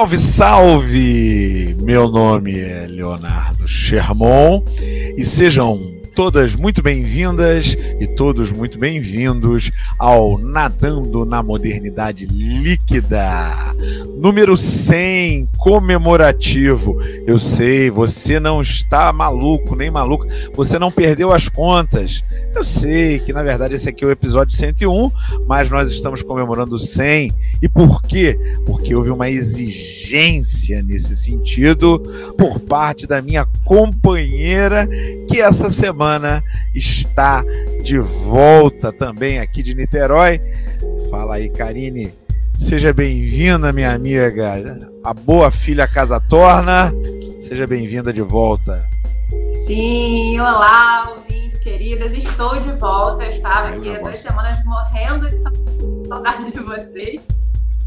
Salve, salve! Meu nome é Leonardo Sherman e sejam todas muito bem-vindas e todos muito bem-vindos ao Nadando na Modernidade Líquida, número 100, comemorativo. Eu sei, você não está maluco, nem maluco, você não perdeu as contas. Eu sei que na verdade esse aqui é o episódio 101, mas nós estamos comemorando 100. E por quê? Porque houve uma exigência nesse sentido por parte da minha companheira que essa semana semana está de volta também aqui de Niterói. Fala aí, Karine. Seja bem-vinda, minha amiga. A boa filha Casa Torna. Seja bem-vinda de volta. Sim, olá, ouvintes queridas. Estou de volta. Eu estava aqui há duas semanas morrendo de saudade de vocês,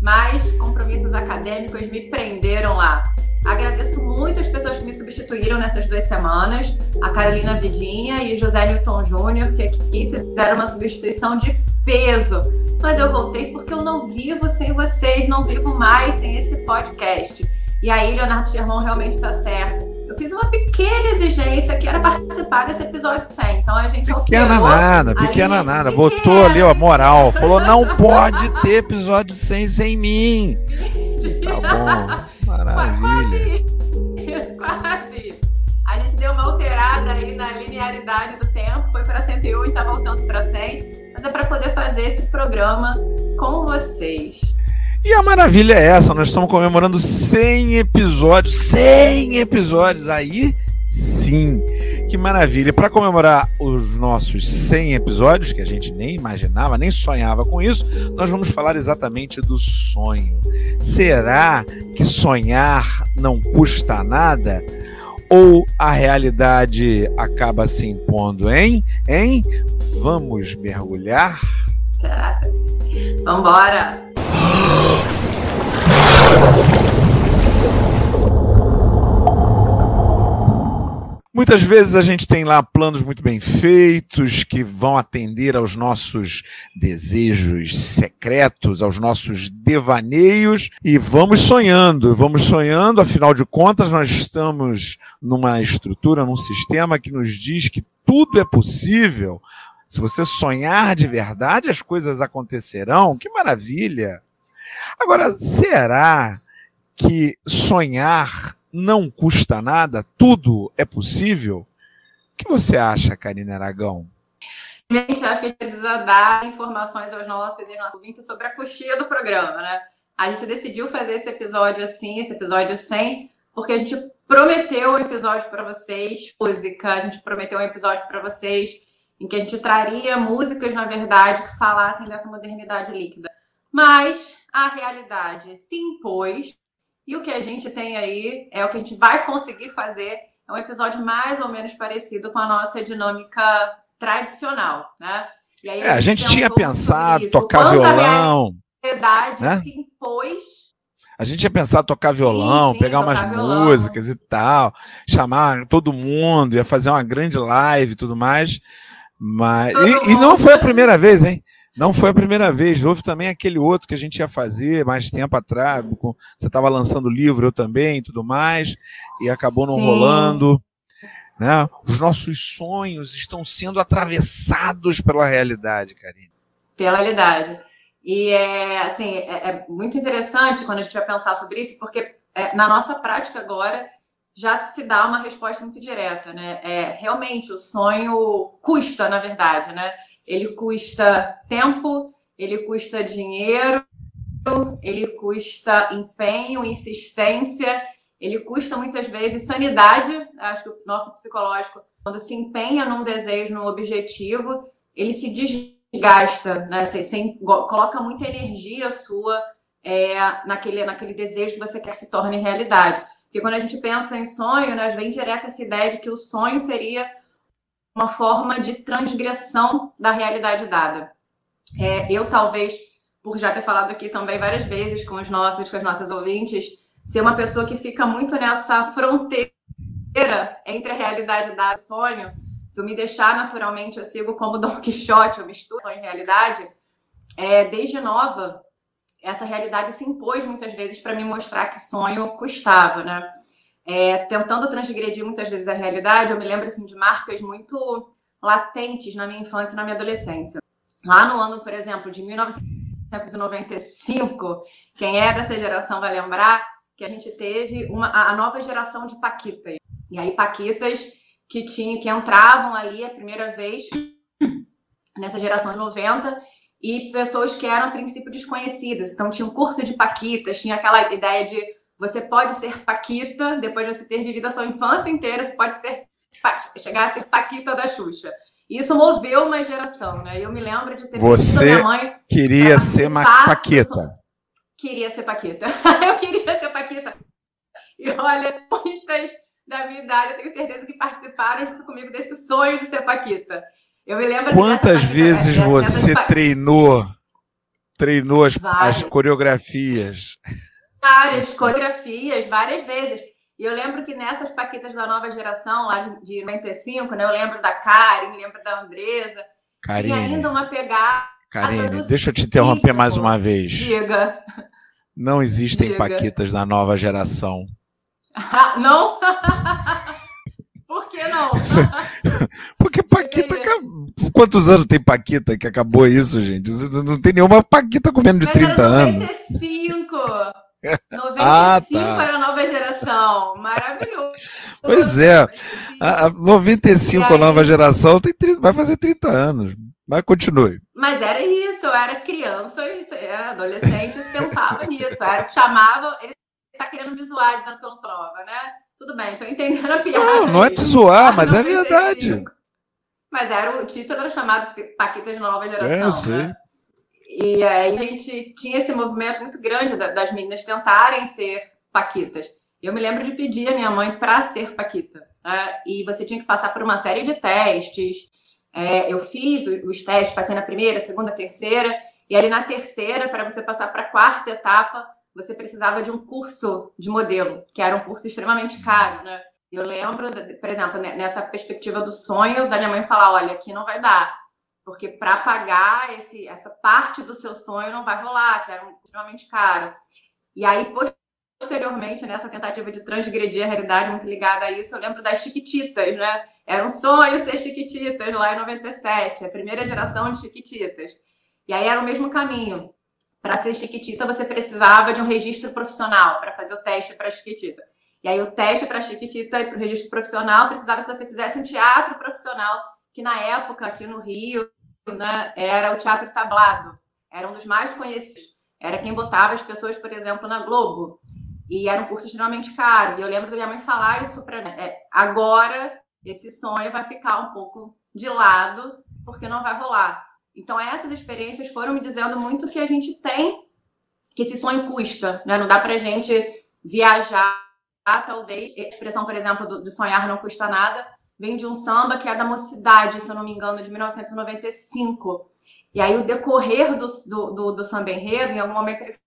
mas compromissos acadêmicos me prenderam lá. Agradeço muito as pessoas que me substituíram nessas duas semanas, a Carolina Vidinha e o José Newton Júnior, que aqui fizeram uma substituição de peso. Mas eu voltei porque eu não vivo sem vocês, não vivo mais sem esse podcast. E aí, Leonardo Sherman realmente está certo. Eu fiz uma pequena exigência que era participar desse episódio 100. Então a gente Pequena nada, pequena ali, nada. Pequena. Botou ali a moral. Falou: não pode ter episódio 100 sem mim. Tá bom. Maravilha. Quase isso, quase isso. A gente deu uma alterada aí na linearidade do tempo, foi para 101 e está voltando para 100, mas é para poder fazer esse programa com vocês. E a maravilha é essa, nós estamos comemorando 100 episódios, 100 episódios aí sim. Que maravilha! Para comemorar os nossos 100 episódios, que a gente nem imaginava, nem sonhava com isso, nós vamos falar exatamente do sonho. Será que sonhar não custa nada? Ou a realidade acaba se impondo, hein? Hein? Vamos mergulhar? Será? Vambora! Muitas vezes a gente tem lá planos muito bem feitos que vão atender aos nossos desejos secretos, aos nossos devaneios e vamos sonhando, vamos sonhando, afinal de contas nós estamos numa estrutura, num sistema que nos diz que tudo é possível. Se você sonhar de verdade, as coisas acontecerão. Que maravilha! Agora, será que sonhar não custa nada, tudo é possível. O que você acha, Karina Aragão? Gente, acho que a gente precisa dar informações aos nossos e nossos ouvintes sobre a coxinha do programa, né? A gente decidiu fazer esse episódio assim, esse episódio 100, porque a gente prometeu um episódio para vocês, música, a gente prometeu um episódio para vocês em que a gente traria músicas, na verdade, que falassem dessa modernidade líquida. Mas a realidade se impôs e o que a gente tem aí é o que a gente vai conseguir fazer. É um episódio mais ou menos parecido com a nossa dinâmica tradicional, né? E aí a, é, a gente, tinha pensado tocar violão. A verdade né? se impôs a gente tinha pensado tocar violão, sim, sim, pegar umas violão. músicas e tal, chamar todo mundo, ia fazer uma grande live e tudo mais. Mas. E, e, não foi a primeira vez, hein? Não foi a primeira vez, houve também aquele outro que a gente ia fazer mais tempo atrás. Você estava lançando livro, eu também, tudo mais, e acabou não Sim. rolando. Né? Os nossos sonhos estão sendo atravessados pela realidade, Karine. Pela realidade. E é assim, é, é, muito interessante quando a gente vai pensar sobre isso, porque é, na nossa prática agora já se dá uma resposta muito direta, né? É, realmente o sonho custa, na verdade, né? Ele custa tempo, ele custa dinheiro, ele custa empenho, insistência, ele custa muitas vezes sanidade. Acho que o nosso psicológico, quando se empenha num desejo, num objetivo, ele se desgasta, né? Você, você coloca muita energia sua é, naquele, naquele desejo que você quer que se torne realidade. Porque quando a gente pensa em sonho, né, vem direto essa ideia de que o sonho seria uma forma de transgressão da realidade dada. É, eu, talvez, por já ter falado aqui também várias vezes com os nossos, com as nossas ouvintes, ser uma pessoa que fica muito nessa fronteira entre a realidade da sonho. Se eu me deixar naturalmente, eu sigo como Don Quixote, eu misturo sonho e realidade. É, desde nova, essa realidade se impôs muitas vezes para me mostrar que sonho custava, né? É, tentando transgredir muitas vezes a realidade, eu me lembro assim, de marcas muito latentes na minha infância e na minha adolescência. Lá no ano, por exemplo, de 1995, quem é dessa geração vai lembrar que a gente teve uma, a nova geração de Paquitas. E aí, Paquitas que, tinha, que entravam ali a primeira vez nessa geração de 90 e pessoas que eram a princípio desconhecidas. Então, tinha um curso de Paquitas, tinha aquela ideia de você pode ser Paquita, depois de você ter vivido a sua infância inteira, você pode ser chegar a ser Paquita da Xuxa. E isso moveu uma geração, né? Eu me lembro de ter Você minha mãe queria ser Paquita. Queria ser Paquita. eu queria ser Paquita. E olha, muitas da minha idade, eu tenho certeza que participaram junto comigo desse sonho de ser Paquita. Eu me lembro Quantas vezes você treinou treinou as, as coreografias? Várias coreografias, várias vezes. E eu lembro que nessas paquitas da nova geração, lá de 95, né? Eu lembro da Karen, lembro da Andresa. Karine. Tinha ainda uma pegada. Karine, deixa eu te interromper ciclo. mais uma vez. Diga. Não existem Diga. paquitas da nova geração. não? Por que não? Porque Paquita. Quantos anos tem Paquita que acabou isso, gente? Não tem nenhuma Paquita com menos de Mas 30 anos. 95. 95 ah, tá. para a nova geração. Maravilhoso. Pois é. A, a 95 aí, a nova geração tem 30, vai fazer 30 anos. Mas continue. Mas era isso, eu era criança, era adolescente, pensava nisso. Era, chamava, ele tá querendo me zoar dizendo que eu não sou nova, né? Tudo bem, tô entendendo a piada. Não, não é te zoar, mas é verdade. Mas era o título era chamado Paquita de Nova Geração. É, eu sei. Né? E aí a gente tinha esse movimento muito grande das meninas tentarem ser Paquitas. Eu me lembro de pedir a minha mãe para ser Paquita. Né? E você tinha que passar por uma série de testes. É, eu fiz os testes, passei na primeira, segunda, terceira. E ali na terceira, para você passar para a quarta etapa, você precisava de um curso de modelo, que era um curso extremamente caro, né? Eu lembro, por exemplo, nessa perspectiva do sonho, da minha mãe falar: olha, aqui não vai dar, porque para pagar esse, essa parte do seu sonho não vai rolar, que era extremamente caro. E aí, posteriormente, nessa tentativa de transgredir a realidade muito ligada a isso, eu lembro das Chiquititas, né? Era um sonho ser Chiquititas lá em 97, a primeira geração de Chiquititas. E aí era o mesmo caminho. Para ser Chiquitita, você precisava de um registro profissional para fazer o teste para Chiquitita. E aí o teste para Chiquitita e para o registro profissional precisava que você fizesse um teatro profissional, que na época aqui no Rio né, era o teatro tablado, era um dos mais conhecidos. Era quem botava as pessoas, por exemplo, na Globo. E era um curso extremamente caro. E eu lembro da minha mãe falar isso para mim. É, agora esse sonho vai ficar um pouco de lado, porque não vai rolar. Então essas experiências foram me dizendo muito que a gente tem, que esse sonho custa, né? Não dá pra gente viajar talvez, expressão, por exemplo, do, do, sonhar não custa nada, vem de um samba que é da mocidade, se eu não me engano, de 1995. E aí o decorrer do, do, do, do samba enredo, em algum momento ele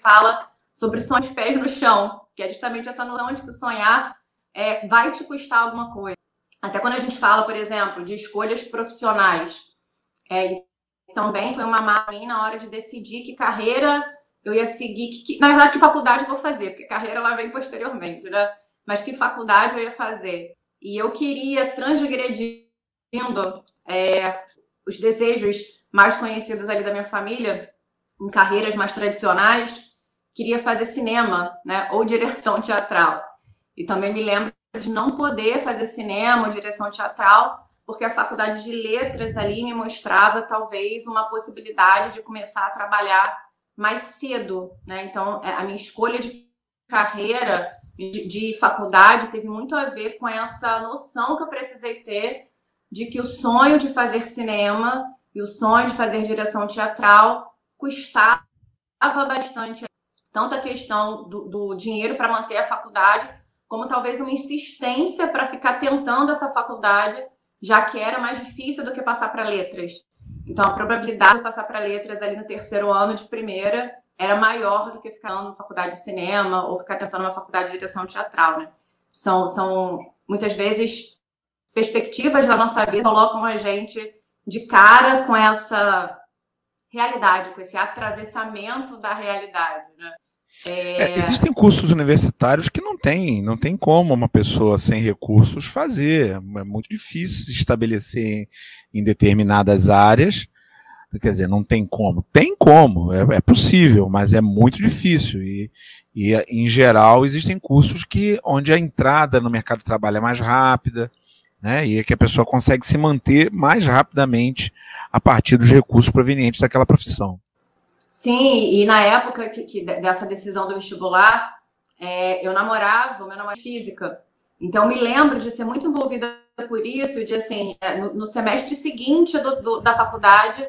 fala sobre sonhos pés no chão, que é justamente essa noção de que sonhar é, vai te custar alguma coisa. Até quando a gente fala, por exemplo, de escolhas profissionais, é, também foi uma marca na hora de decidir que carreira eu ia seguir, que, que, na verdade, que faculdade eu vou fazer, porque carreira ela vem posteriormente, né? Mas que faculdade eu ia fazer. E eu queria, transgredindo é, os desejos mais conhecidos ali da minha família, em carreiras mais tradicionais, queria fazer cinema, né? Ou direção teatral. E também me lembro de não poder fazer cinema ou direção teatral, porque a faculdade de letras ali me mostrava talvez uma possibilidade de começar a trabalhar mais cedo, né? Então, é, a minha escolha de carreira, de, de, faculdade, teve muito a ver com essa noção que eu precisei ter de que o sonho de fazer cinema e o sonho de fazer direção teatral custava bastante. Tanto a questão do, do dinheiro para manter a faculdade, como talvez uma insistência para ficar tentando essa faculdade, já que era mais difícil do que passar para letras. Então, a probabilidade de passar para letras ali no terceiro ano de primeira era maior do que ficar na faculdade de cinema ou ficar tentando uma faculdade de direção teatral, né? São, são muitas vezes perspectivas da nossa vida colocam a gente de cara com essa realidade, com esse atravessamento da realidade, né? É... É, existem cursos universitários que não tem, não tem como uma pessoa sem recursos fazer. É muito difícil se estabelecer em, em determinadas áreas. Quer dizer, não tem como. Tem como, é, é possível, mas é muito difícil. E, e, em geral, existem cursos que onde a entrada no mercado de trabalho é mais rápida, né? E é que a pessoa consegue se manter mais rapidamente a partir dos recursos provenientes daquela profissão. Sim, e na época que, que dessa decisão do vestibular, é, eu namorava, meu namorado física. Então, me lembro de ser muito envolvida por isso, de assim, é, no, no semestre seguinte do, do, da faculdade,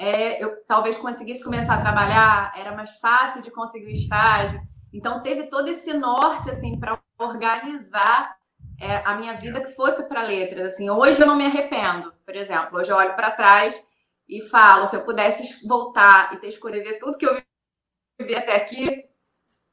é, eu talvez conseguisse começar a trabalhar, era mais fácil de conseguir o estágio. Então, teve todo esse norte, assim, para organizar é, a minha vida que fosse para letras. Assim, hoje eu não me arrependo, por exemplo. Hoje eu olho para trás e falo, se eu pudesse voltar e ter escolhido tudo que eu vivi até aqui,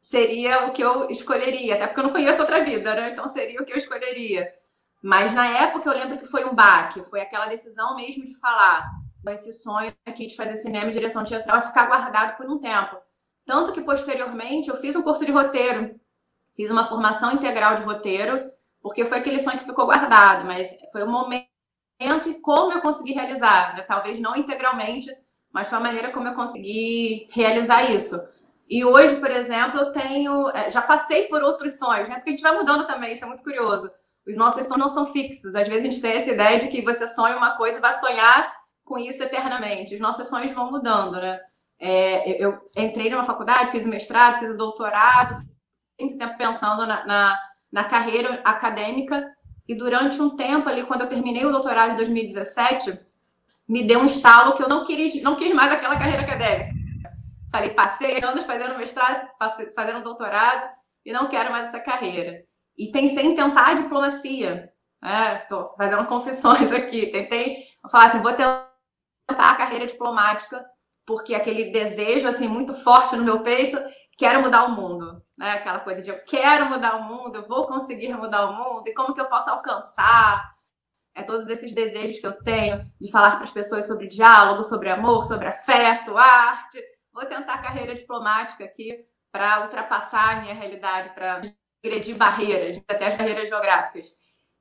seria o que eu escolheria. Até porque eu não conheço outra vida, né? Então seria o que eu escolheria. Mas na época eu lembro que foi um baque, foi aquela decisão mesmo de falar, esse sonho aqui de fazer cinema e direção teatral ficar guardado por um tempo. Tanto que posteriormente eu fiz um curso de roteiro, fiz uma formação integral de roteiro, porque foi aquele sonho que ficou guardado, mas foi o momento e como eu consegui realizar, né? talvez não integralmente, mas foi a maneira como eu consegui realizar isso. E hoje, por exemplo, eu tenho, é, já passei por outros sonhos, né? Porque a gente vai mudando também, isso é muito curioso. Os nossos sonhos não são fixos. Às vezes a gente tem essa ideia de que você sonha uma coisa vai sonhar com isso eternamente. Os nossos sonhos vão mudando, né? É, eu, eu, entrei numa faculdade, fiz o mestrado, fiz o doutorado, muito tempo pensando na, na, na, carreira acadêmica. E durante um tempo ali, quando eu terminei o doutorado em 2017, me deu um estalo que eu não quis, não quis mais aquela carreira acadêmica. Falei, passei anos fazendo mestrado, passei, fazendo doutorado e não quero mais essa carreira. E pensei em tentar a diplomacia. Estou né? fazendo confissões aqui. Tentei falar assim, vou tentar a carreira diplomática porque aquele desejo assim muito forte no meu peito, quero mudar o mundo, né? Aquela coisa de eu quero mudar o mundo, eu vou conseguir mudar o mundo e como que eu posso alcançar é todos esses desejos que eu tenho de falar para as pessoas sobre diálogo, sobre amor, sobre afeto, arte. Vou tentar a carreira diplomática aqui para ultrapassar a minha realidade, para agredir barreiras, até as barreiras geográficas.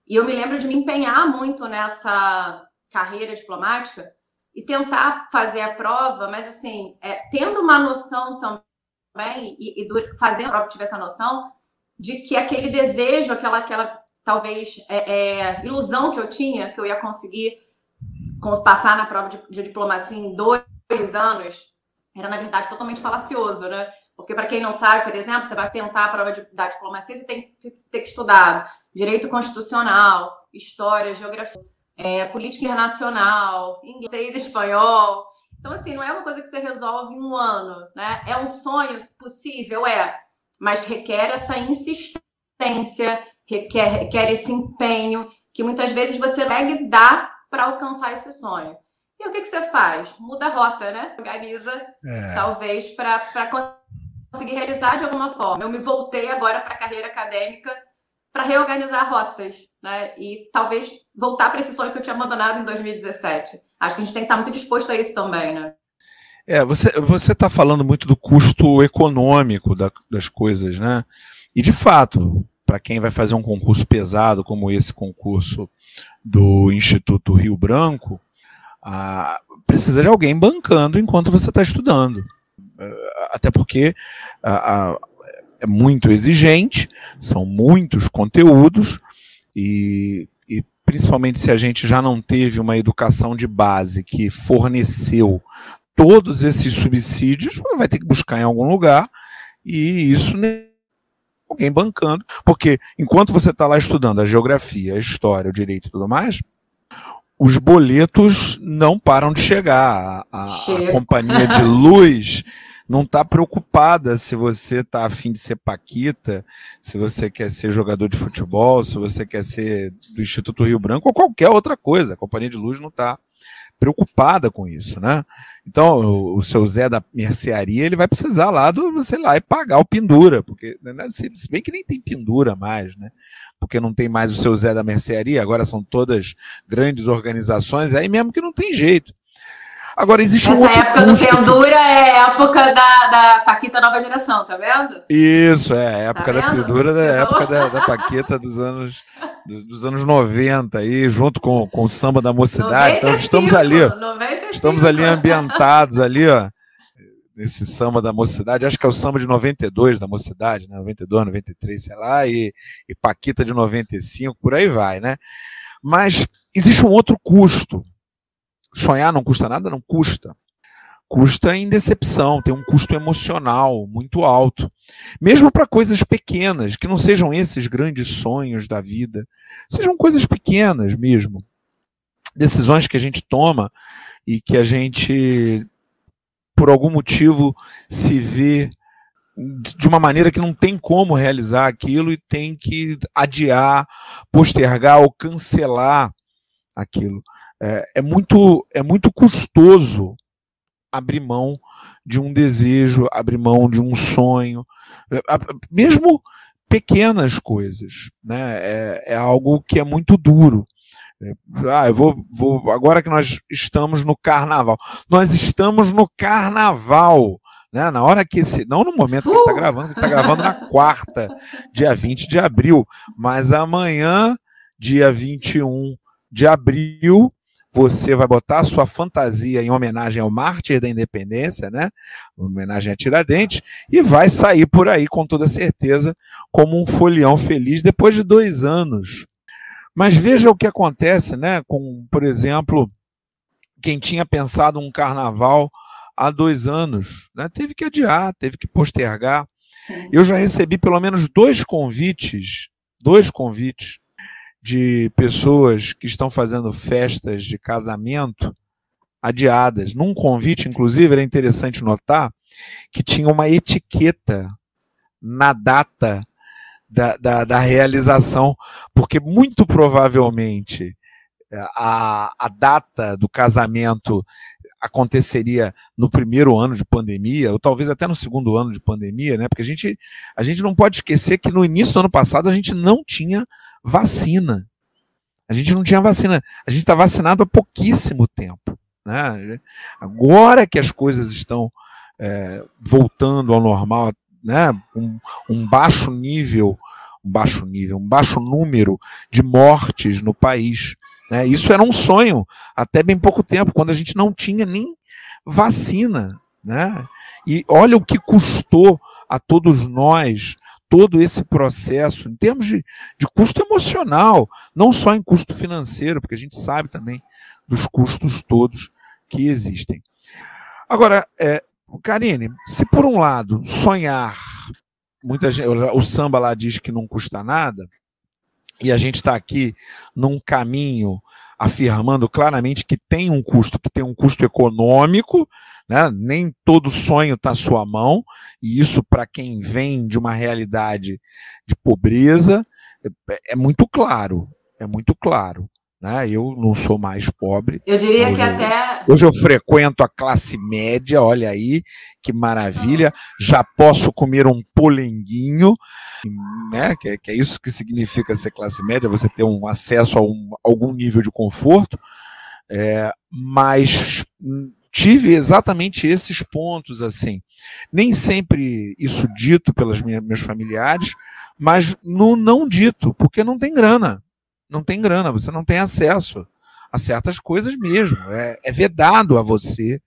E eu me lembro de me empenhar muito nessa carreira diplomática, e tentar fazer a prova, mas assim, é, tendo uma noção também, e, e fazendo a prova tive essa noção, de que aquele desejo, aquela, aquela talvez é, é, ilusão que eu tinha, que eu ia conseguir passar na prova de, de diplomacia em dois anos, era na verdade totalmente falacioso, né? Porque, para quem não sabe, por exemplo, você vai tentar a prova de, da diplomacia, você tem que ter que estudar direito constitucional, história, geografia é, política internacional, inglês, espanhol. Então, assim, não é uma coisa que você resolve em um ano, né? É um sonho possível, é, mas requer essa insistência, requer, requer esse empenho que muitas vezes você leg dá para alcançar esse sonho. E o que, que você faz? Muda a rota, né? Organiza, é. talvez, para conseguir realizar de alguma forma. Eu me voltei agora para a carreira acadêmica para reorganizar rotas, né? E talvez voltar para esse sonho que eu tinha abandonado em 2017. Acho que a gente tem que estar muito disposto a isso também, né? É, você você está falando muito do custo econômico da, das coisas, né? E de fato, para quem vai fazer um concurso pesado como esse concurso do Instituto Rio Branco, a, precisa de alguém bancando enquanto você está estudando. É, até porque a é muito exigente, são muitos conteúdos e, e principalmente se a gente já não teve uma educação de base que forneceu todos esses subsídios, vai ter que buscar em algum lugar e isso alguém bancando, porque enquanto você está lá estudando a geografia, a história, o direito e tudo mais, os boletos não param de chegar. A, a, a companhia de luz não está preocupada se você está afim de ser Paquita, se você quer ser jogador de futebol, se você quer ser do Instituto Rio Branco ou qualquer outra coisa. A Companhia de Luz não está preocupada com isso, né? Então, o, seu Zé da mercearia, ele vai precisar lá do, sei lá, e pagar o pendura, porque, né, se, se bem que nem tem pendura mais, né? Porque não tem mais o seu Zé da mercearia, agora são todas grandes organizações, aí mesmo que não tem jeito. Agora, existe Essa um época do Pendura é época da, da Paquita Nova Geração, tá vendo? Isso, é, a época tá da Pendura, da época da, da Paquita dos anos, dos anos 90, aí, junto com, com o samba da mocidade. 95, então, estamos ali, ó, 95. estamos ali ambientados ali, ó, nesse samba da mocidade, acho que é o samba de 92 da mocidade, né? 92, 93, sei lá, e, e Paquita de 95, por aí vai, né? Mas existe um outro custo. Sonhar não custa nada? Não custa. Custa em decepção, tem um custo emocional muito alto. Mesmo para coisas pequenas, que não sejam esses grandes sonhos da vida, sejam coisas pequenas mesmo. Decisões que a gente toma e que a gente, por algum motivo, se vê de uma maneira que não tem como realizar aquilo e tem que adiar, postergar ou cancelar aquilo. É, é, muito, é muito custoso abrir mão de um desejo, abrir mão de um sonho, é, mesmo pequenas coisas, né? É, é algo que é muito duro. É, ah, eu vou, vou. Agora que nós estamos no carnaval. Nós estamos no carnaval. Né? Na hora que esse. Não no momento que está gravando, que está gravando na quarta, dia 20 de abril. Mas amanhã, dia 21 de abril, você vai botar a sua fantasia em homenagem ao mártir da independência, né? Homenagem a Tiradentes, e vai sair por aí com toda certeza como um folião feliz depois de dois anos. Mas veja o que acontece, né? Com, por exemplo, quem tinha pensado um carnaval há dois anos. Né? Teve que adiar, teve que postergar. Eu já recebi pelo menos dois convites, dois convites de pessoas que estão fazendo festas de casamento adiadas. Num convite, inclusive, era interessante notar que tinha uma etiqueta na data da, da, da realização, porque muito provavelmente a, a data do casamento aconteceria no primeiro ano de pandemia, ou talvez até no segundo ano de pandemia, né? Porque a gente, a gente não pode esquecer que no início do ano passado a gente não tinha vacina. A gente não tinha vacina. A gente está vacinado há pouquíssimo tempo. Né? Agora que as coisas estão é, voltando ao normal, né? Um, um baixo nível, um baixo nível, um baixo número de mortes no país. Né? Isso era um sonho até bem pouco tempo, quando a gente não tinha nem vacina. Né? E olha o que custou a todos nós todo esse processo, em termos de, de custo emocional, não só em custo financeiro, porque a gente sabe também dos custos todos que existem. Agora, é, Karine, se por um lado sonhar, muita gente, o samba lá diz que não custa nada, e a gente está aqui num caminho afirmando claramente que tem um custo, que tem um custo econômico, né? nem todo sonho está à sua mão, e isso, para quem vem de uma realidade de pobreza, é, é muito claro. É muito claro. Né? Eu não sou mais pobre. Eu diria hoje que até. hoje eu frequento a classe média, olha aí, que maravilha. Já posso comer um polenguinho, né? que, é, que é isso que significa ser classe média, você ter um acesso a um, algum nível de conforto. É, mas tive exatamente esses pontos assim. Nem sempre isso dito pelos meus familiares, mas no não dito, porque não tem grana não tem grana, você não tem acesso a certas coisas mesmo. É, é vedado a você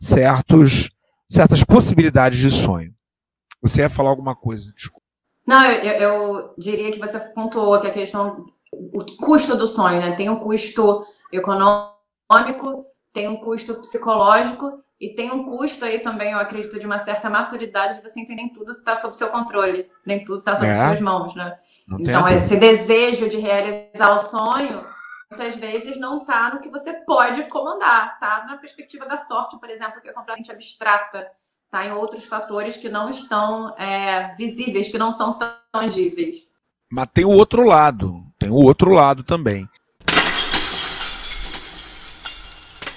certos, certas possibilidades de sonho. Você ia falar alguma coisa? Desculpa. Não, eu, eu, diria que você pontuou que a questão, o custo do sonho, né? Tem um custo econômico, tem um custo psicológico e tem um custo aí também, eu acredito, de uma certa maturidade de você entender nem tudo está sob seu controle, nem tudo está sob é. suas mãos, né? Não então, esse desejo de realizar o sonho, muitas vezes não está no que você pode comandar, está na perspectiva da sorte, por exemplo, que é completamente abstrata, está em outros fatores que não estão é, visíveis, que não são tangíveis. Mas tem o outro lado, tem o outro lado também.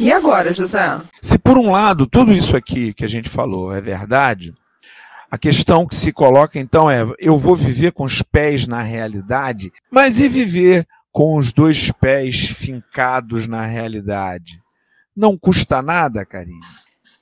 E agora, José? Se por um lado tudo isso aqui que a gente falou é verdade, a questão que se coloca então é: eu vou viver com os pés na realidade, mas e viver com os dois pés fincados na realidade? Não custa nada, Karine?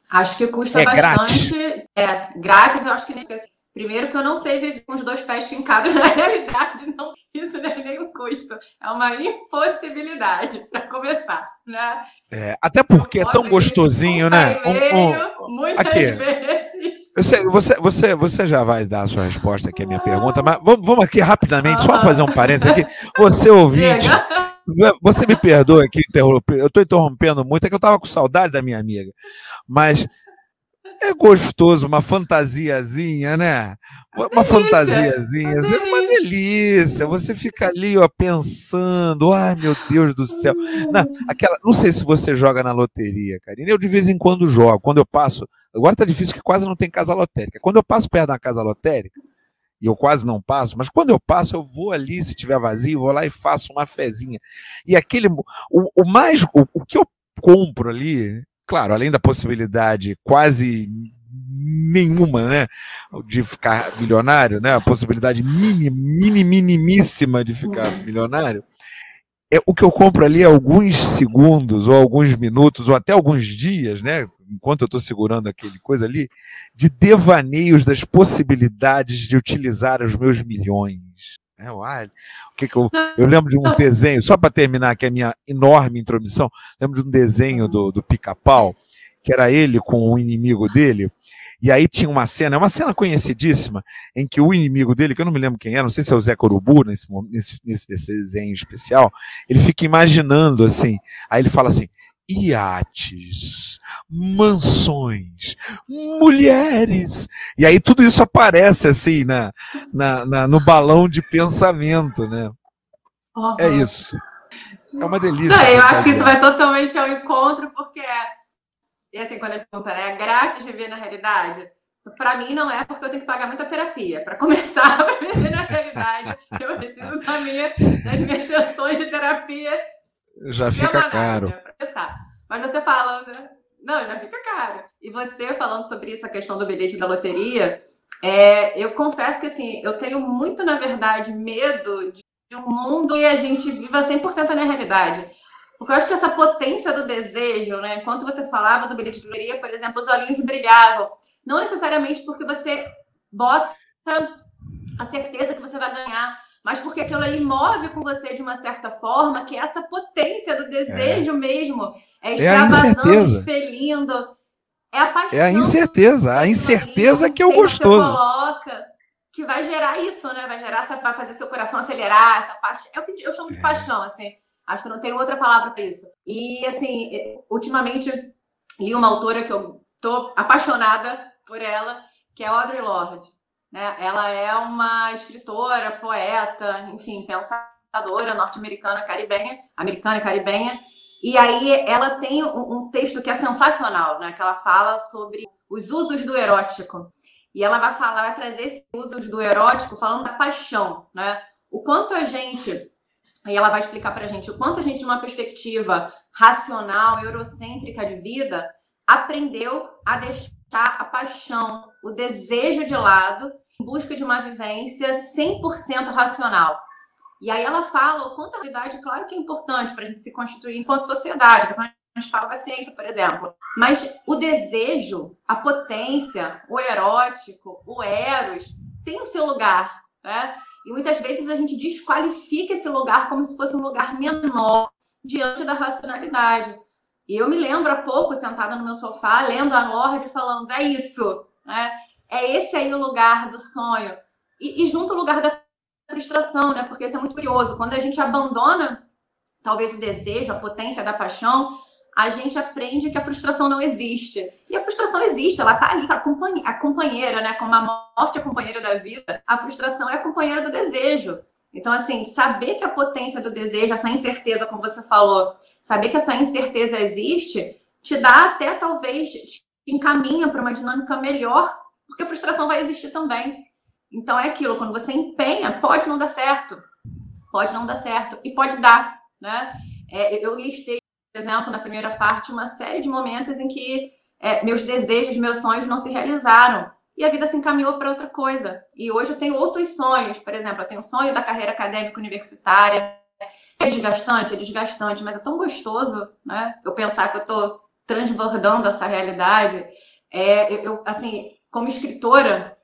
Acho que custa é bastante. Grátis. É, grátis, eu acho que nem. Primeiro que eu não sei viver com os dois pés fincados na realidade, não, isso não é nem um custo, é uma impossibilidade para começar, né? É, até porque é tão gostosinho, um né? Um, um, muitas aqui. vezes. Eu sei, você, você, você já vai dar a sua resposta aqui à minha pergunta, mas vamos, vamos aqui rapidamente, só fazer um parênteses aqui. Você ouvinte, você me perdoa aqui, eu estou interrompendo muito, é que eu estava com saudade da minha amiga, mas é gostoso, uma fantasiazinha, né? Uma fantasiazinha, é uma delícia. Você fica ali, ó, pensando, ai meu Deus do céu. Não, aquela, não sei se você joga na loteria, Karine. Eu de vez em quando jogo. Quando eu passo, agora tá difícil que quase não tem casa lotérica. Quando eu passo perto da casa lotérica, e eu quase não passo, mas quando eu passo, eu vou ali, se tiver vazio, vou lá e faço uma fezinha. E aquele, o, o mais, o, o que eu compro ali, claro, além da possibilidade quase nenhuma, né, de ficar milionário, né, a possibilidade mini, mini, minimíssima de ficar milionário, é o que eu compro ali é alguns segundos ou alguns minutos ou até alguns dias, né, enquanto eu estou segurando aquele coisa ali, de devaneios das possibilidades de utilizar os meus milhões. É, o que que eu, eu lembro de um desenho, só para terminar aqui a minha enorme intromissão, lembro de um desenho do, do pica-pau, que era ele com o inimigo dele, e aí tinha uma cena, é uma cena conhecidíssima, em que o inimigo dele, que eu não me lembro quem era, não sei se é o Zé Corubu, nesse, nesse, nesse desenho especial, ele fica imaginando assim, aí ele fala assim, iates, mansões, mulheres. E aí tudo isso aparece assim na, na, na no balão de pensamento, né? Uhum. É isso. É uma delícia. Não, eu acho que isso vai totalmente ao encontro, porque e assim, quando a gente pergunta, né, é grátis viver na realidade? Para mim não é porque eu tenho que pagar muita terapia. Para começar viver na realidade, eu preciso da minha, das minhas sessões de terapia já fica caro. Mas você falando, não, já fica caro. E você falando sobre isso, a questão do bilhete da loteria, é, eu confesso que assim, eu tenho muito, na verdade, medo de um mundo e a gente viva 100% na realidade. Porque eu acho que essa potência do desejo, né? Enquanto você falava do bilhete de loteria, por exemplo, os olhinhos brilhavam. Não necessariamente porque você bota a certeza que você vai ganhar, mas porque aquilo ali move com você de uma certa forma, que é essa potência do desejo é. mesmo. É extravasando, é expelindo. É a paixão. É a incerteza. A incerteza que é o gostoso. Que coloca, que vai gerar isso, né? Vai gerar essa, vai fazer seu coração acelerar, essa paixão. É o que eu chamo de é. paixão, assim. Acho que não tem outra palavra para isso. E, assim, ultimamente li uma autora que eu tô apaixonada por ela, que é Audre Lorde. Né? Ela é uma escritora, poeta, enfim, pensadora norte-americana, caribenha, americana e caribenha. E aí ela tem um, texto que é sensacional, né? Que ela fala sobre os usos do erótico. E ela vai falar, vai trazer esses usos do erótico falando da paixão, né? O quanto a gente, e ela vai explicar pra gente, o quanto a gente, numa perspectiva racional, eurocêntrica de vida, aprendeu a deixar a paixão, o desejo de lado, em busca de uma vivência 100% racional. E aí ela fala o quanto a realidade, claro que é importante para a gente se constituir enquanto sociedade, quando a gente fala da ciência, por exemplo. Mas o desejo, a potência, o erótico, o eros, tem o seu lugar, né? E muitas vezes a gente desqualifica esse lugar como se fosse um lugar menor diante da racionalidade. E eu me lembro há pouco, sentada no meu sofá, lendo a Lorde falando: é isso, né? É esse aí o lugar do sonho. E, e junto o lugar da frustração, né? Porque isso é muito curioso. Quando a gente abandona, talvez, o desejo, a potência da paixão, a gente aprende que a frustração não existe. E a frustração existe, ela tá ali, companhia, a companheira, né? Como a morte é a companheira da vida, a frustração é a companheira do desejo. Então, assim, saber que a potência do desejo, essa incerteza, como você falou, saber que essa incerteza existe, te dá até, talvez, te encaminha para uma dinâmica melhor, porque a frustração vai existir também. Então é aquilo, quando você empenha, pode não dar certo. Pode não dar certo. E pode dar, né? É, eu listei, por exemplo, na primeira parte, uma série de momentos em que é, meus desejos, meus sonhos não se realizaram. E a vida se encaminhou para outra coisa. E hoje eu tenho outros sonhos. Por exemplo, eu tenho o sonho da carreira acadêmica universitária, É desgastante, é desgastante, mas é tão gostoso, né? Eu pensar que eu estou transbordando essa realidade. É, eu, eu, assim, como escritora,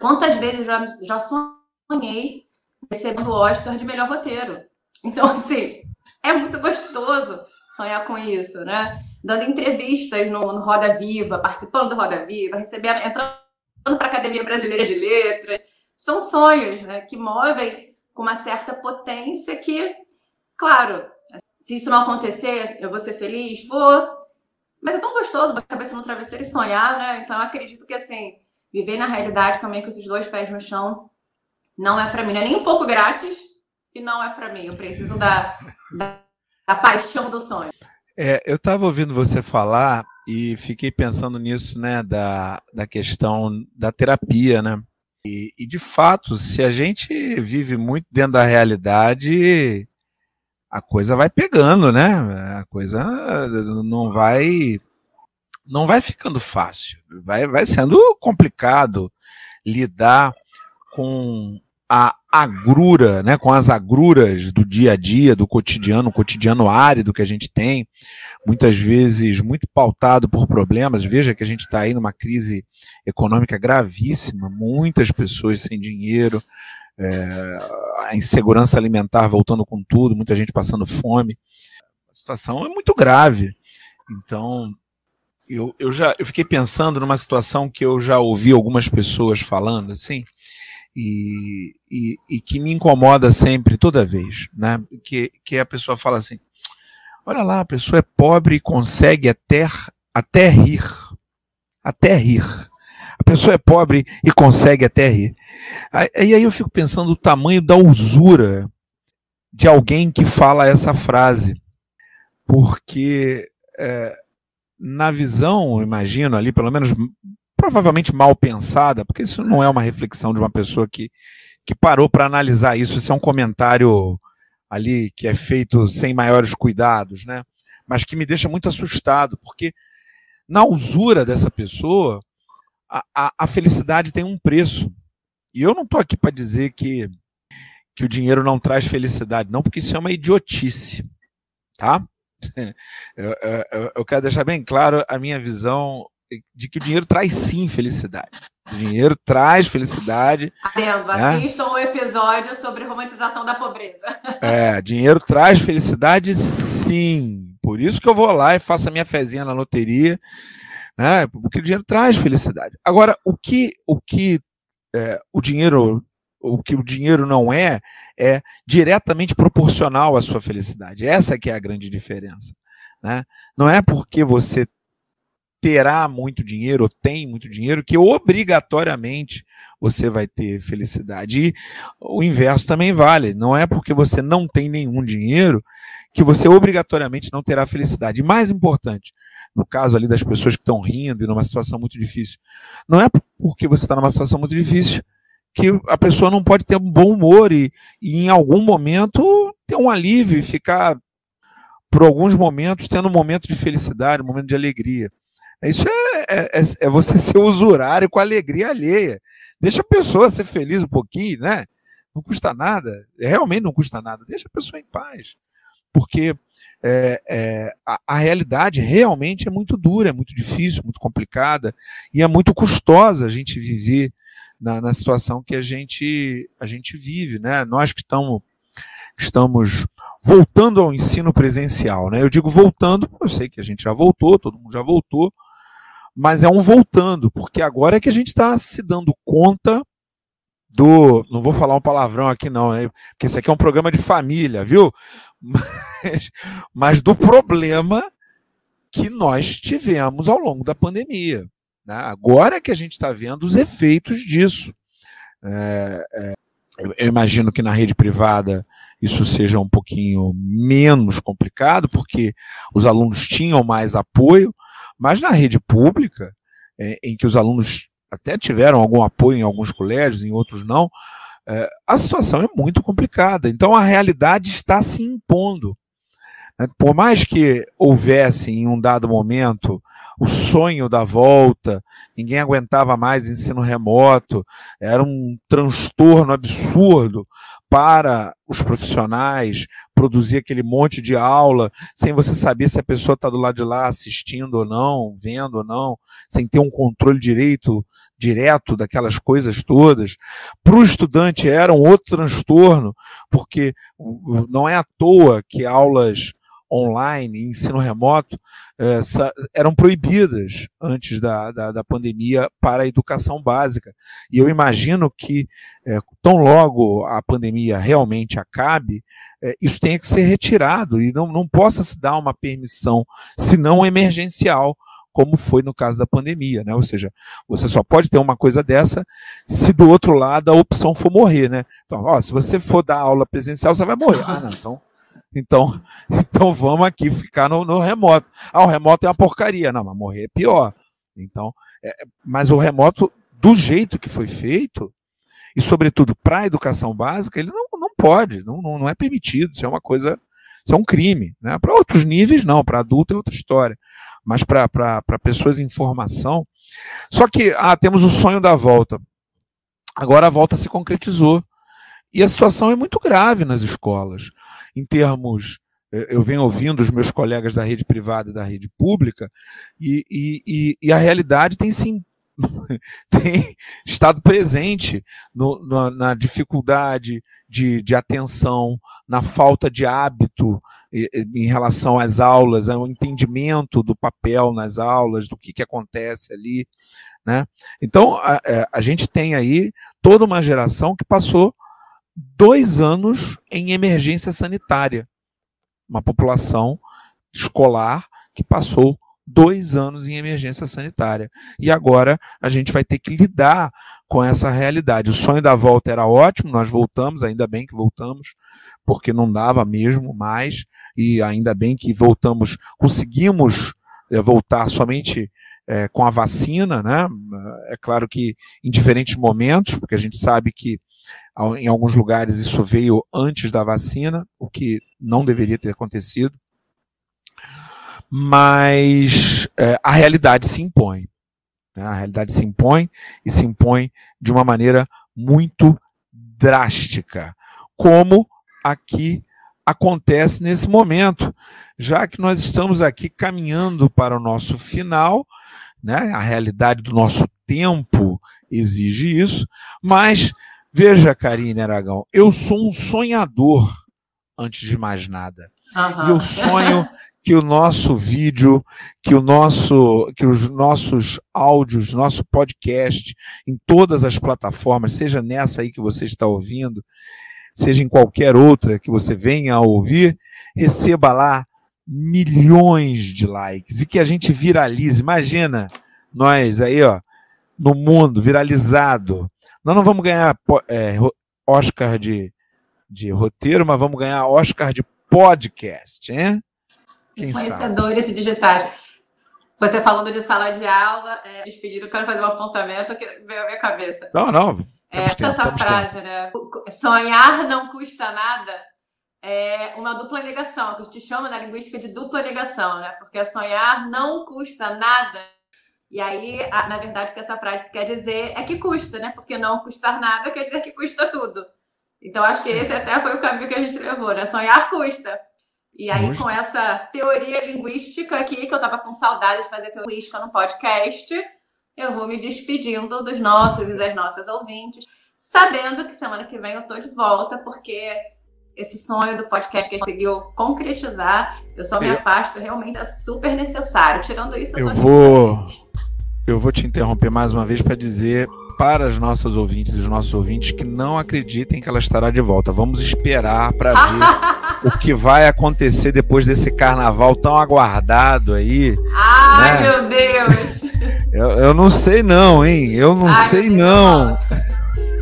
quantas vezes já, já sonhei recebendo o Oscar de melhor roteiro? Então, assim, é muito gostoso sonhar com isso, né? Dando entrevistas no, no Roda Viva, participando do Roda Viva, recebendo, entrando para a Academia Brasileira de Letras. São sonhos, né? Que movem com uma certa potência que, claro, se isso não acontecer, eu vou ser feliz? Vou. Mas é tão gostoso a cabeça no travesseiro e sonhar, né? Então eu acredito que, assim, viver na realidade também com esses dois pés no chão não é para mim. Não é nem um pouco grátis e não é para mim. Eu preciso da, da, da paixão do sonho. É, eu estava ouvindo você falar e fiquei pensando nisso, né, da, da questão da terapia, né? E, e, de fato, se a gente vive muito dentro da realidade, a coisa vai pegando, né? A coisa não vai não vai ficando fácil, vai, vai sendo complicado lidar com a agrura, né, com as agruras do dia a dia, do cotidiano, cotidiano árido que a gente tem, muitas vezes muito pautado por problemas. Veja que a gente está aí numa crise econômica gravíssima, muitas pessoas sem dinheiro, é, a insegurança alimentar voltando com tudo, muita gente passando fome. A situação é muito grave. Então, eu, eu já eu fiquei pensando numa situação que eu já ouvi algumas pessoas falando assim e, e, e, que me incomoda sempre, toda vez, né? Que, que a pessoa fala assim: olha lá, a pessoa é pobre e consegue até, até rir. Até rir. Pessoa é pobre e consegue até rir. E aí eu fico pensando o tamanho da usura de alguém que fala essa frase. Porque é, na visão, imagino ali, pelo menos provavelmente mal pensada, porque isso não é uma reflexão de uma pessoa que, que parou para analisar isso, isso é um comentário ali que é feito sem maiores cuidados, né? Mas que me deixa muito assustado, porque na usura dessa pessoa, a, a, a felicidade tem um preço. E eu não estou aqui para dizer que, que o dinheiro não traz felicidade, não, porque isso é uma idiotice, tá? Eu, eu, eu quero deixar bem claro a minha visão de que o dinheiro traz sim felicidade. O dinheiro traz felicidade. Adendo, né? assistam o episódio sobre romantização da pobreza. É, dinheiro traz felicidade sim. Por isso que eu vou lá e faço a minha fezinha na loteria, né? Porque o dinheiro traz felicidade. Agora, o que o que é, o dinheiro o que o dinheiro não é é diretamente proporcional à sua felicidade. Essa que é a grande diferença. Né? Não é porque você terá muito dinheiro ou tem muito dinheiro que obrigatoriamente você vai ter felicidade. E o inverso também vale. Não é porque você não tem nenhum dinheiro que você obrigatoriamente não terá felicidade. E mais importante, no caso ali das pessoas que estão rindo e numa situação muito difícil, não é porque você está numa situação muito difícil que a pessoa não pode ter um bom humor e, e em algum momento ter um alívio e ficar por alguns momentos tendo um momento de felicidade, um momento de alegria. Isso é, é, é, é você ser usurário com alegria alheia. Deixa a pessoa ser feliz um pouquinho, né? Não custa nada, realmente não custa nada. Deixa a pessoa em paz. Porque é, é, realidade realmente é muito dura, é muito difícil, muito complicada e é muito custosa a gente viver na, na situação que a gente, a gente vive. Né? Nós que estamos, estamos voltando ao ensino presencial. Né? Eu digo voltando, eu sei que a gente já voltou, todo mundo já voltou, mas é um voltando, porque agora é que a gente está se dando conta do. Não vou falar um palavrão aqui, não, né? porque isso aqui é um programa de família, viu? Mas, mas do problema que nós tivemos ao longo da pandemia. Né? Agora é que a gente está vendo os efeitos disso. É, é, eu imagino que na rede privada isso seja um pouquinho menos complicado, porque os alunos tinham mais apoio, mas na rede pública, é, em que os alunos até tiveram algum apoio em alguns colégios, em outros não, é, a situação é muito complicada. Então a realidade está se impondo. Né? Por mais que houvesse em um dado momento o sonho da volta, ninguém aguentava mais ensino remoto, era um transtorno absurdo para os profissionais, produzir aquele monte de aula, sem você saber se a pessoa está do lado de lá assistindo ou não, vendo ou não, sem ter um controle direito direto daquelas coisas todas. Para o estudante era um outro transtorno, porque não é à toa que aulas online, ensino remoto, é, eram proibidas antes da, da, da, pandemia para a educação básica. E eu imagino que, é, tão logo a pandemia realmente acabe, é, isso tenha que ser retirado e não, não possa se dar uma permissão, se não emergencial, como foi no caso da pandemia, né? Ou seja, você só pode ter uma coisa dessa se do outro lado a opção for morrer, né? Então, ó, se você for dar aula presencial, você vai morrer. Ah, não, então então, então vamos aqui ficar no, no, remoto. Ah, o remoto é uma porcaria. Não, mas morrer é pior. Então, é, mas o remoto, do jeito que foi feito, e sobretudo para a educação básica, ele não, não pode, não, não, é permitido. Isso é uma coisa, isso é um crime. Né? Para outros níveis, não, para adulto é outra história. Mas para pessoas em formação. Só que ah, temos o sonho da volta. Agora a volta se concretizou. E a situação é muito grave nas escolas em termos. Eh, eu venho ouvindo os meus colegas da rede privada e da rede pública, e, e, e a realidade tem sim tem estado presente no, no, na dificuldade de, de atenção, na falta de hábito em relação às aulas, ao entendimento do papel nas aulas, do que, que acontece ali. Né? Então, a, é, a gente tem aí toda uma geração que passou dois anos em emergência sanitária. Uma população escolar que passou dois anos em emergência sanitária. E agora a gente vai ter que lidar com essa realidade. O sonho da volta era ótimo, nós voltamos, ainda bem que voltamos, porque não dava mesmo mais, e ainda bem que voltamos, conseguimos é, voltar somente é, com a vacina, né? É claro que em diferentes momentos, porque a gente sabe que em alguns lugares isso veio antes da vacina, o que não deveria ter acontecido. Mas é, a realidade se impõe. Né? A realidade se impõe e se impõe de uma maneira muito drástica, como aqui acontece nesse momento, já que nós estamos aqui caminhando para o nosso final, né? a realidade do nosso tempo exige isso, mas Veja, Karine Aragão, eu sou um sonhador antes de mais nada. Uhum. E eu sonho que o nosso vídeo, que o nosso, que os nossos áudios, nosso podcast em todas as plataformas, seja nessa aí que você está ouvindo, seja em qualquer outra que você venha a ouvir, receba lá milhões de likes e que a gente viralize. Imagina nós aí, ó, no mundo viralizado, nós não vamos ganhar é, Oscar de, de roteiro, mas vamos ganhar Oscar de podcast, hein? Quem Conhecedores sabe? digitais. Você falando de sala de aula, é, despedido, quero fazer um apontamento que veio à minha cabeça. Não, não. É, essa frase, tempo. né? Sonhar não custa nada é uma dupla negação, que a gente chama na linguística de dupla negação, né? Porque sonhar não custa nada e aí, na verdade, o que essa frase quer dizer é que custa, né? Porque não custar nada quer dizer que custa tudo. Então, acho que esse até foi o caminho que a gente levou, né? Sonhar custa. E aí, com essa teoria linguística aqui, que eu tava com saudade de fazer teoria linguística no podcast, eu vou me despedindo dos nossos e das nossas ouvintes, sabendo que semana que vem eu tô de volta, porque esse sonho do podcast que a gente conseguiu concretizar, eu só me eu... afasto, realmente é super necessário. Tirando isso, eu, eu vou eu vou te interromper mais uma vez para dizer para as nossas ouvintes e os nossos ouvintes que não acreditem que ela estará de volta. Vamos esperar para ver o que vai acontecer depois desse carnaval tão aguardado aí. Ai, né? meu Deus! Eu, eu, não sei não, hein? Eu não Ai, sei não.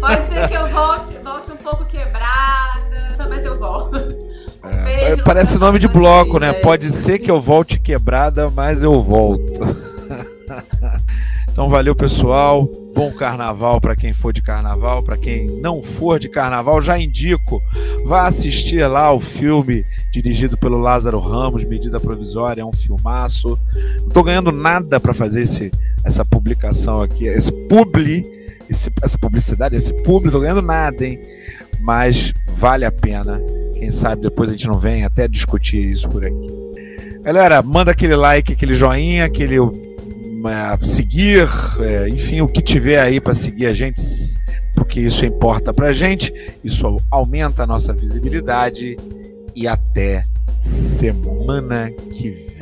Pode ser que eu volte, volte um pouco quebrada, mas eu volto. É, parece nome de bloco, né? Pode ser que eu volte quebrada, mas eu volto. Então valeu pessoal, bom carnaval para quem for de carnaval, para quem não for de carnaval, já indico, vá assistir lá o filme dirigido pelo Lázaro Ramos, Medida Provisória, é um filmaço. Não tô ganhando nada para fazer esse, essa publicação aqui, esse publi, esse, essa publicidade, esse público, tô ganhando nada, hein? Mas vale a pena. Quem sabe depois a gente não vem até discutir isso por aqui. Galera, manda aquele like, aquele joinha, aquele seguir, é, enfim, o que tiver aí para seguir a gente, porque isso importa para a gente, isso aumenta a nossa visibilidade e até semana que vem.